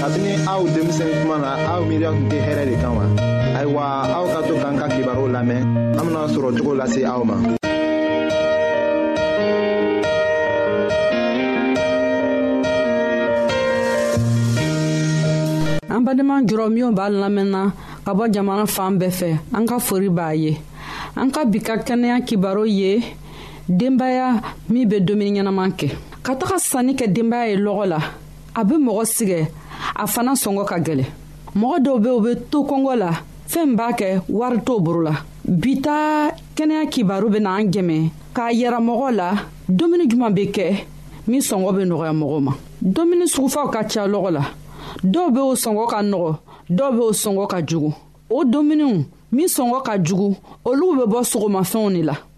kabini aw denmisɛn kuma na aw miiriya tun tɛ hɛrɛ de kan wa ayiwa aw ka to k'an ka kibaruw lamɛn an bena sɔrɔ cogo lase aw ma an badenma jɔrɔ minw b'a lamɛnna ka bɔ jamana fan bɛɛ fɛ an ka fori b'a ye an ka bi ka kɛnɛya kibaru ye denbaya min bɛ dumuni ɲɛnaman kɛ ka taga sanni kɛ denbaya ye lɔgɔ la a bɛ mɔgɔ sigɛ a fana sɔngɔ ka gɛlɛ mɔgɔ dɔw bɛ u bɛ to kɔngɔ la fɛn b'a kɛ wari t'o boro la bi ta kɛnɛya kibaru bɛ na an dɛmɛ k'a yɛrɛ mɔgɔ la dumuni jumɛn bɛ kɛ min sɔngɔ bɛ nɔgɔya mɔgɔw ma dumuni sugufaw ka ca lɔgɔ la dɔw bɛ o sɔngɔ ka nɔgɔ dɔw bɛ o sɔngɔ ka jugu o dumuniw min sɔngɔ ka jugu olu bɛ bɔ sogomafɛnw de la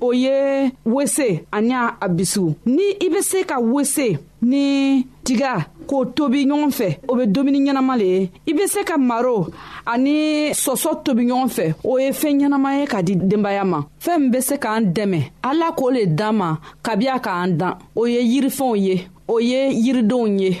o ye wese ani y'a a bisiw ni i bɛ se ka wese ni tiga k'o tobi ɲɔgɔn fɛ o bɛ dumuni ɲɛnama le ye i bɛ se ka maro ani sɔsɔ tobi ɲɔgɔn fɛ o ye fɛn ɲɛnama ye ka di denbaya ma fɛn min bɛ se k'an dɛmɛ ala k'o le d'an ma kabi a k'an dan o ye yirifɛnw ye o ye yiridenw ye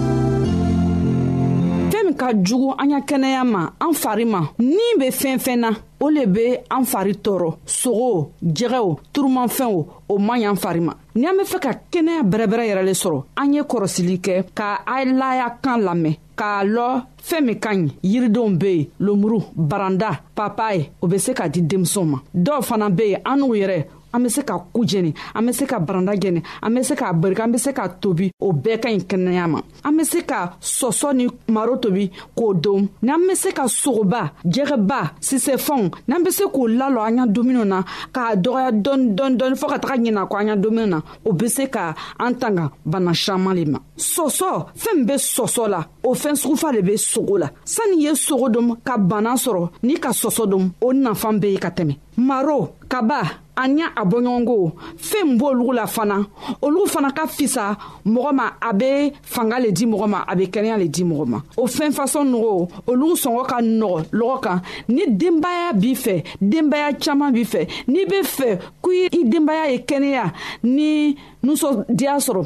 fɛɛn min ka jugu an ya kɛnɛya ma an fari ma ni be fɛn fɛn na o le be an fari tɔɔrɔ sogo jɛgɛw turumanfɛnw o man y'an fari ma ni an be fɛ ka kɛnɛya bɛrɛbɛrɛ yɛrɛ le sɔrɔ an ye kɔrɔsili kɛ ka a laya kan lamɛn k'a lɔ fɛɛn min ka ɲi yiridenw be yen lomuru baranda papaye o be se ka di denmisɛnw ma dɔw fana be yen an n'u yɛrɛ an be se ka ku jɛni an be se ka baranda jɛni an be se k'a barika an be se ka tobi o bɛɛ ka ɲi kɛnɛya ma an be se ka sɔsɔ ni maro tobi k'o don n'an be se ka sogoba jɛgɛba sisɛfɛnw n'an be se k'o lalɔ an ya dumuniw na k'a dɔgɔya dɔɔni dɔɔni dɔɔni fɔɔ ka taga ɲina ko an ya dumuniw na o be se ka an tanga bana saman le ma sɔsɔ fɛɛn be sɔsɔ la o fɛɛn sugufa le be sogo la sanni ye sogo dom ka bana sɔrɔ ni ka sɔsɔ dom o nafan be ye ka tɛmɛ maro kaba ani a bɔɲɔgɔnko fɛn b'olugu la fana olu fana ka fisa mɔgɔ ma a bɛ fanga le di mɔgɔ ma a bɛ kɛnɛya le di mɔgɔ ma o fɛn fasɔn nɔgɔ olu sɔngɔ ka nɔgɔ lɔgɔ kan ni denbaya b'i fɛ denbaya caman b'i fɛ n'i bɛ fɛ ko i denbaya ye kɛnɛya ni nisɔndiya sɔrɔ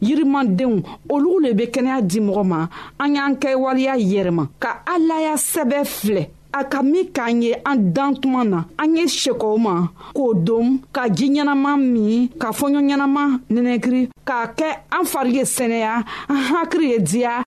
yirimandenw olu le bɛ kɛnɛya di mɔgɔ ma an y'an kɛ waleya yɛrɛma ka alaya sɛbɛ filɛ a ka min k'an ye an dan tuma na an ye sekɔw ma k'o don ka ji ɲɛnama min ka fɔɲɔ ɲɛnama nɛnɛkiri k'a kɛ an fari ye sɛnɛya an hakili ye diya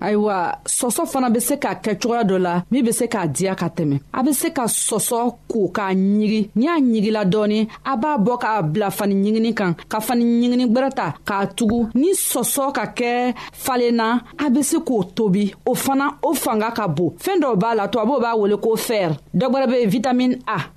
ayiwa sɔsɔ fana bɛ se k'a kɛ cogoya dɔ la min bɛ se k'a diya ka tɛmɛ a bɛ se ka sɔsɔ ko k'a ɲigi n'i y'a ɲigila dɔɔni a b'a bɔ k'a bila fani ɲigini kan ka fani ɲigini gbɛrɛ ta k'a tugu ni sɔsɔ ka kɛ falenna a bɛ se k'o tobi o fana o fanga ka bon fɛn dɔw b'a la tubabuw b'a wele ko fɛrɛ dɔ bɛ yen vitamini a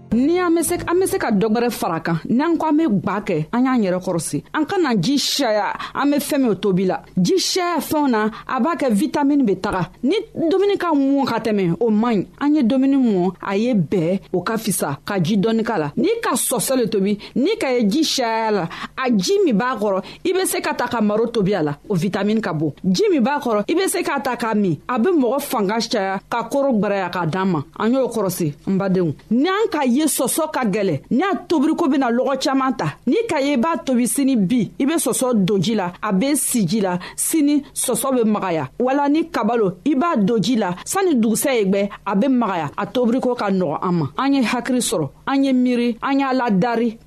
ni an be se an be se ka dɔ gwɛrɛ fara kan n'an ko an be gwa kɛ an y'an yɛrɛ kɔrɔsi an ka na ji saya an be fɛɛn min tobi la ji saya fɛnw na a b'a kɛ vitamini be taga ni dumuni ka mɔ ka tɛmɛ o man ɲi an ye dumuni mɔ a ye bɛɛ o ka fisa ka ji dɔɔni k'a la n'i ka sɔsɔ le tobi n'i ka ye ji saya la a ji min b'a kɔrɔ i be se ka ta ka maro tobi a la o vitamini ka bon ji min b'a kɔrɔ i be se k'a ta k'a min a be mɔgɔ fanga caya ka koro gwaraya k'a d'an ma an y'o kɔrɔsi n badenw ni an k'a ye sɔsɔ ka gwɛlɛ ni a tobiriko bena lɔgɔ caaman ta n'i ka ye i b'a tobi sini bi i be sɔsɔ don ji la a be si ji la sini sɔsɔ be magaya wala ni kabalo i b'a don ji la sanni dugusɛ ye gwɛ a be magaya a tobiriko ka nɔgɔ an ma an ye hakiri sɔrɔ an ye miiri an y'a ladari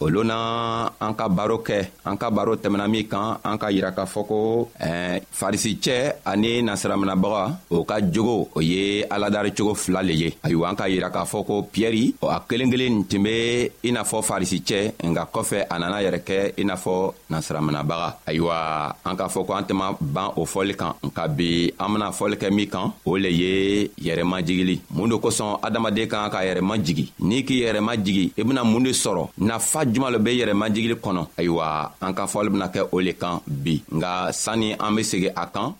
o lo na an ka baro kɛ an ka baro tɛmɛna min kan an ka yira k'a fɔ ko eh, farisicɛ ani nasiraminabaga o ka jogo o ye aladari cogo fila le ye ayiwa an ka yira k'a fɔ ko piyɛri a kelen kelen tun be i n'a fɔ farisicɛ nka kɔfɛ a nana yɛrɛ kɛ i n'a fɔ nasiraminabaga ayiwa an k'a fɔ ko an tɛma ban o fɔli kan nka bi an bena fɔli kɛ min kan o le ye yɛrɛmajigili mun do kosɔn adamaden kan ka yɛrɛma jigi n'i k'i yɛrɛma jigi i bena mun de sɔrɔ nafa juman lo be yɛrɛmajigili kɔnɔ ayiwa an ka fɔli bena kɛ o le kan bi nga sanni an be segi a kan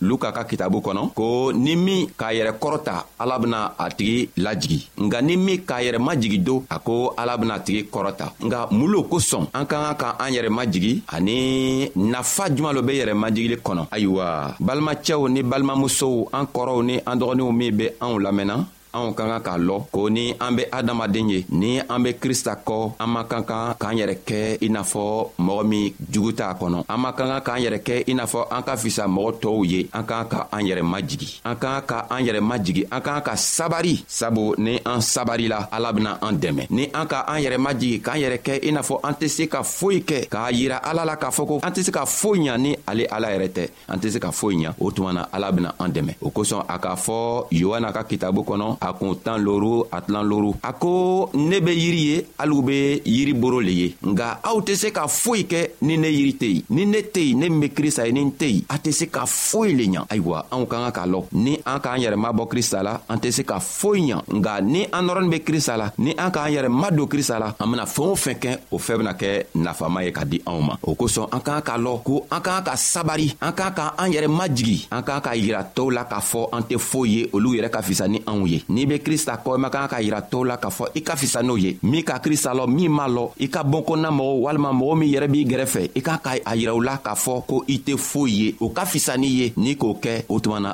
luka ka kitabu kɔnɔ ko ni min k'a yɛrɛ kɔrɔta ala bena a tigi lajigi nka ni min k'a yɛrɛ majigi don a ko ala bena tigi kɔrɔta nka mun lo kosɔn an ka kan ka an yɛrɛ majigi ani nafa juman lo be yɛrɛ majigili kɔnɔ ayiwa balimacɛw ni balimamusow an kɔrɔw ni an dɔgɔninw min be anw lamɛnna anw ka kan k'a lɔn ko ni an be adamaden ye ni an be krista kɔ an man kan kan k'an yɛrɛ kɛ i n'a fɔ mɔgɔ min jugu t'a kɔnɔ an man kan kan k'an yɛrɛ kɛ i n'a fɔ an ka fisa mɔgɔ tɔɔw ye an k'an ka an yɛrɛ majigi an k'an ka an yɛrɛ majigi an k'an ka sabari sabu ni an sabarila ala bena an dɛmɛ ni an ka an yɛrɛ majigi k'an yɛrɛ kɛ i n'a fɔ an tɛ se ka foyi kɛ k'a yira ala la k'a fɔ ko an tɛ se ka foyi ɲa ni ale ala yɛrɛ tɛ an tɛ se ka foyi ɲa o tuma na ala bena an dɛmɛ o kosɔn a k'a fɔ yohana ka kitabu kɔnɔ a kun tan loru a tilan loru a ko ne be yiri ye haliw be yiri boro le ye nga aw tɛ se ka foyi kɛ ni ne yiri tɛ yen ni ne tɛ yen ne min be krista ye ni n tɛ yen a tɛ se ka foyi le ɲa ayiwa anw ka kan k'a lɔn ni an k'an yɛrɛ mabɔ krista la an tɛ se ka foyi ɲa nka ni an nɔrɔnin be krista la ni an k'an yɛrɛ madon krista la an bena fɛɛn o fɛn kɛ o fɛɛ bena kɛ nafama ye ka di anw ma o kosɔn an k'an k'a lɔn ko an k'an ka sabari an k'an ka an yɛrɛ majigi an k'an ka yira tɔɔw la k'a fɔ an tɛ foyi ye olu yɛrɛ ka fisa ni anw ye n'i be krista kɔ i man kan ka yira tɔɔw la k'a fɔ i ka fisa n'o ye min ka krista lɔ min m'a lɔ i ka bɔn kɔnɔna mɔgɔw walima mɔgɔ min yɛrɛ b'i gɛrɛfɛ i k'a ka a yira u la k'a fɔ ko i tɛ foyi ye o ka fisa n'i ye n'i k'o kɛ o tuma na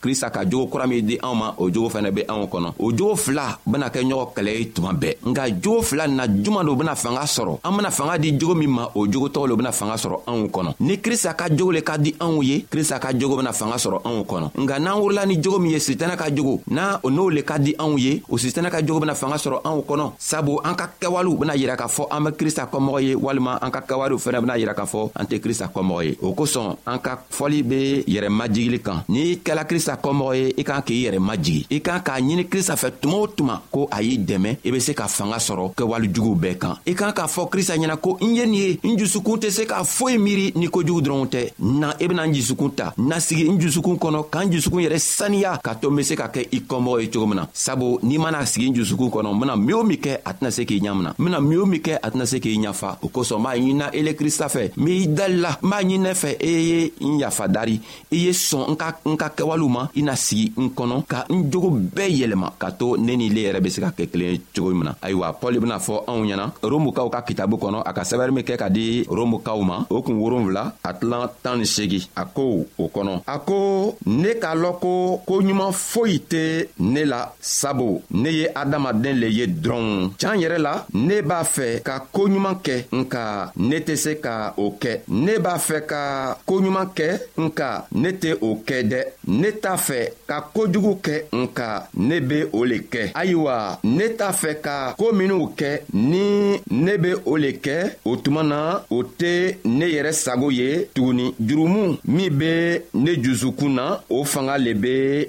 krista ka jogo kura min di anw ma o jogo fɛnɛ be anw kɔnɔ o jogo fila bena kɛ ɲɔgɔn kɛlɛ ye tuma bɛɛ nka jogo fila na juman do bena fanga sɔrɔ an bena fanga di jogo min ma o jogo tɔgɔ lo bena fanga sɔrɔ anw kɔnɔ ni krista ka jogo le ka di anw ye krista ka jogo bena fanga sɔrɔ anw kɔnɔ nka n'an wurila ni jogo min ye sitana ka jogo n'a o n'o le ka di anw ye o sitana ka jogo bena fanga sɔrɔ anw kɔnɔ sabu an ka kɛwalew bena yira k'a fɔ an be krista kɔmɔgɔ ye walima an ka kɛwalew fɛnɛ bena yira k'a fɔ an tɛ krista kɔmɔgɔ ye o kosɔn an ka fɔli bɛ yɛrɛ majigili kan n'i kɛla krista kɔmɔgɔ ye i kan k'i yɛrɛ majigi i kan k'a ɲini krista fɛ tuma o tuma ko a y'i dɛmɛ i be se ka fanga sɔrɔ kɛwale juguw bɛɛ kan i kan k'a fɔ krista ɲɛna ko n ye nin ye n jusukun tɛ se k'a foyi miiri ni kojugu dɔrɔnw tɛ na i bena n jusukun ta na sigi n jusukun kɔnɔ k'an jusukun yɛrɛ saniya k'a to n be se ka kɛ i kɔmɔgɔ ye cogo min na sabu n'i mana sigi n jusukun kɔnɔ n bena min o min kɛ a tɛna se k'i ɲamina n bena min o min kɛ a tɛna se k'i ɲa fa o kosɔn b'a ɲinina ele krista fɛ n b'i dalila n b'a ɲininɛ fɛ e ye n yafa dari i ye sɔn n ka n ka kɛwalew ma i na sigi n kɔnɔ ka n jogo bɛɛ yɛlɛma ka to ne ni le yɛrɛ be se ka kɛ kelen ye cogo min na ayiwa pɔli bena fɔ anw ɲɛna romukaw ka kitabu kɔnɔ a ka sɛbɛri min kɛ ka di romukaw ma o kun wolonfila a tilan tan ni segi a ko o kɔnɔ a ko ne k'a lɔn ko ko ɲuman foyi tɛ ne la sabu ne ye adamaden le ye dɔrɔn can yɛrɛ la ne b'a fɛ ka koo ɲuman kɛ nka ne tɛ se ka o kɛ ne b'a fɛ ka koo ɲuman kɛ nka ne tɛ o kɛ dɛ ne t'a fɛ ka kojugu kɛ nka ne be o le kɛ ayiwa ne t'a fɛ ka koo minw kɛ ni ne be o le kɛ o tuma na o tɛ ne yɛrɛ sago ye tuguni jurumu min be ne jusukun na o fanga le be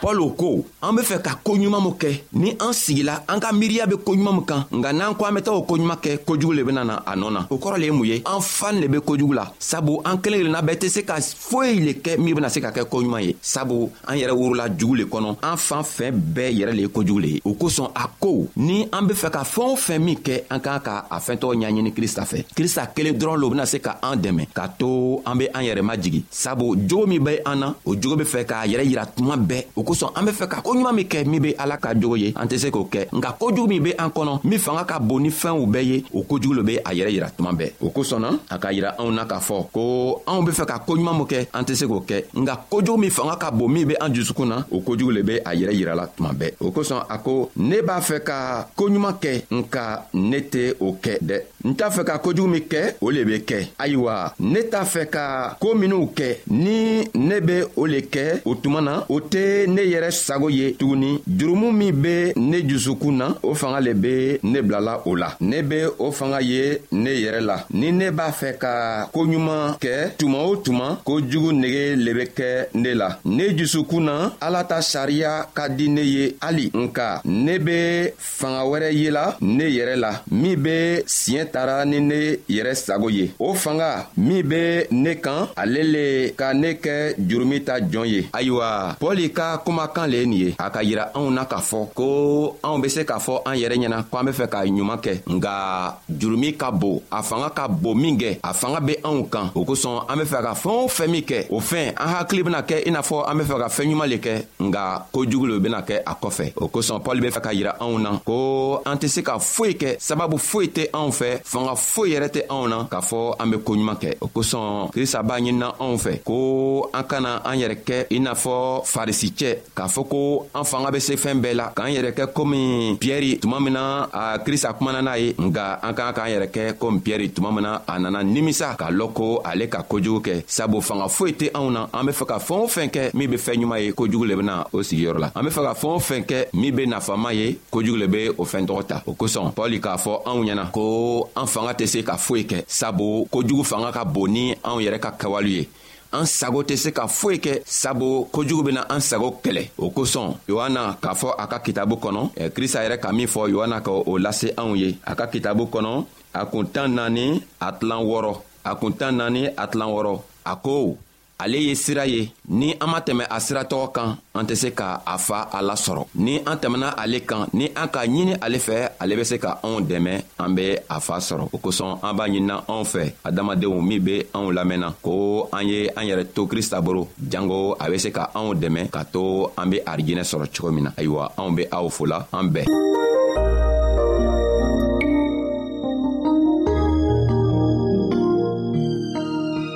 pɔlu ko an be fɛ ka koo ɲuman min kɛ ni an sigila an ka miiriya be koo ɲuman min kan nka n'an ko an be taa o koo ɲuman kɛ kojugu le bena na a nɔɔ na o kɔrɔ le ye mun ye an fan le be kojugu la sabu an kelen kelenna bɛɛ tɛ se ka foyi le kɛ min bena se ka kɛ koo ɲuman ye sabu an yɛrɛ wurula jugu le kɔnɔ an fan fɛn bɛɛ yɛrɛ le ye kojugu le ye o kosɔn a ko ni an be fɛ ka fɛɛn o fɛn min kɛ an k'an ka a fɛntɔgɔ ɲaɲini krista fɛ krista kelen dɔrɔn lo bena se ka an dɛmɛ k'a to an be an yɛrɛ majigi sabu jogo min be an na o jogo be fɛ k'a yɛrɛ yira tuma bɛɛ o kosɔn an be fɛ ka ko ɲuman min kɛ min be ala ka jogo ye an tɛ se k'o kɛ nka kojugu min be an kɔnɔ min fanga ka bon ni fɛnw bɛɛ ye o kojugu lo be a yɛrɛ yira tuma bɛɛ o kosɔn na a ka yira anw na k'a fɔ ko anw be fɛ ka ko ɲuman min kɛ an tɛ se k'o kɛ nka kojugu min fanga ka bon min be an jusukun na o kojugu le be a yɛrɛ yira la tuma bɛɛ o kosɔn a ko ne b'a fɛ ka ko ɲuman kɛ nka ne tɛ o kɛ dɛ n t'a fɛ ka kojugu min kɛ o le bɛ kɛ ayiwa ne t'a fɛ ka ko minw kɛ ni ne bɛ o le kɛ o tuma na o tɛ ne yɛrɛ sago ye tuguni jurumu min bɛ ne dusukun na o fanga le bɛ ne bilala o la ne bɛ o fanga ye ne yɛrɛ la ni ne b'a fɛ ka ko ɲuman kɛ tuma o tuma ko jugu nege le bɛ kɛ ne la ne dusukun na ala ta sariya ka di ne ye hali nka ne bɛ fanga wɛrɛ yela ne yɛrɛ la min be siɲɛ tara ni ne yɛrɛ sago ye o fanga min be ne kan ale le ka ne kɛ jurumi ta jɔn ye ayiwa pɔli ka kumakan le ye nin ye a ka yira anw na k'a fɔ ko anw be se k'a fɔ an yɛrɛ ɲɛna ko an be fɛ ka ɲuman kɛ nga jurumi ka bon a fanga ka bon min kɛ a fanga be anw kan o kosɔn an be fɛ ka fɛɛn o fɛn min kɛ o fɛn an hakili bena kɛ i n'a fɔ an be fɛ ka fɛɛn ɲuman le kɛ nga ko jugu le bena kɛ a kɔfɛ o kosɔn pɔli be fɛ ka yira anw na ko an tɛ se ka foyi kɛ sababu foyi tɛ anw fɛ fanga foyi yɛrɛ tɛ anw na k'a fɔ an be ko ɲuman kɛ o kosɔn krista b'a ɲinina anw fɛ ko an kana an yɛrɛ kɛ i n'a fɔ farisicɛ k'a fɔ ko an fanga bɛ se fɛɛn bɛɛ la k'an yɛrɛ kɛ komi piyɛri tuma min na a krista kumana n'a ye nka an k'an k'an yɛrɛ kɛ komi piyɛri tuma min na a nana nimisa k'a lɔn ko ale ka kojugu kɛ sabu fanga foyi tɛ anw na an be fɛ ka fɛɛn o fɛn kɛ min be fɛɛn ɲuman ye kojugu le bena o sigiyɔrɔ la an be fɛ ka fɛɛn o fɛn kɛ min be nafama ye kojugu le be o fɛɛn tɔgɔ ta o kosɔn pɔli k'a fɔ anw ɲɛna ko an fanga tɛ se ka foyi kɛ sabu kojugu fanga ka bon ni anw yɛrɛ ka kɛwale ye an sago tɛ se ka foyi kɛ sabu kojugu bɛna an sago kɛlɛ o kosɔn yohana k'a fɔ a ka kitabu kɔnɔ krista yɛrɛ ka min fɔ yohana ka o lase anw ye a ka kitabu kɔnɔ a kun tan naani a tilan wɔɔrɔ a kun tan naani a tilan wɔɔrɔ a ko ale ye sira ye ni an ma tɛmɛ a sira tɔgɔ kan an tɛ se ka a fa a lasɔrɔ ni an tɛmɛna ale kan ni an k'a ɲini ale fɛ ale bɛ se ka anw dɛmɛ an bɛ a fa sɔrɔ o kosɔn an b'a ɲinina anw fɛ adamadenw min bɛ anw lamɛnna ko an ye an yɛrɛ to krista boro janko a bɛ se ka anw dɛmɛ ka to an bɛ arijinɛ sɔrɔ cogo min na ayiwa anw bɛ aw fola an bɛɛ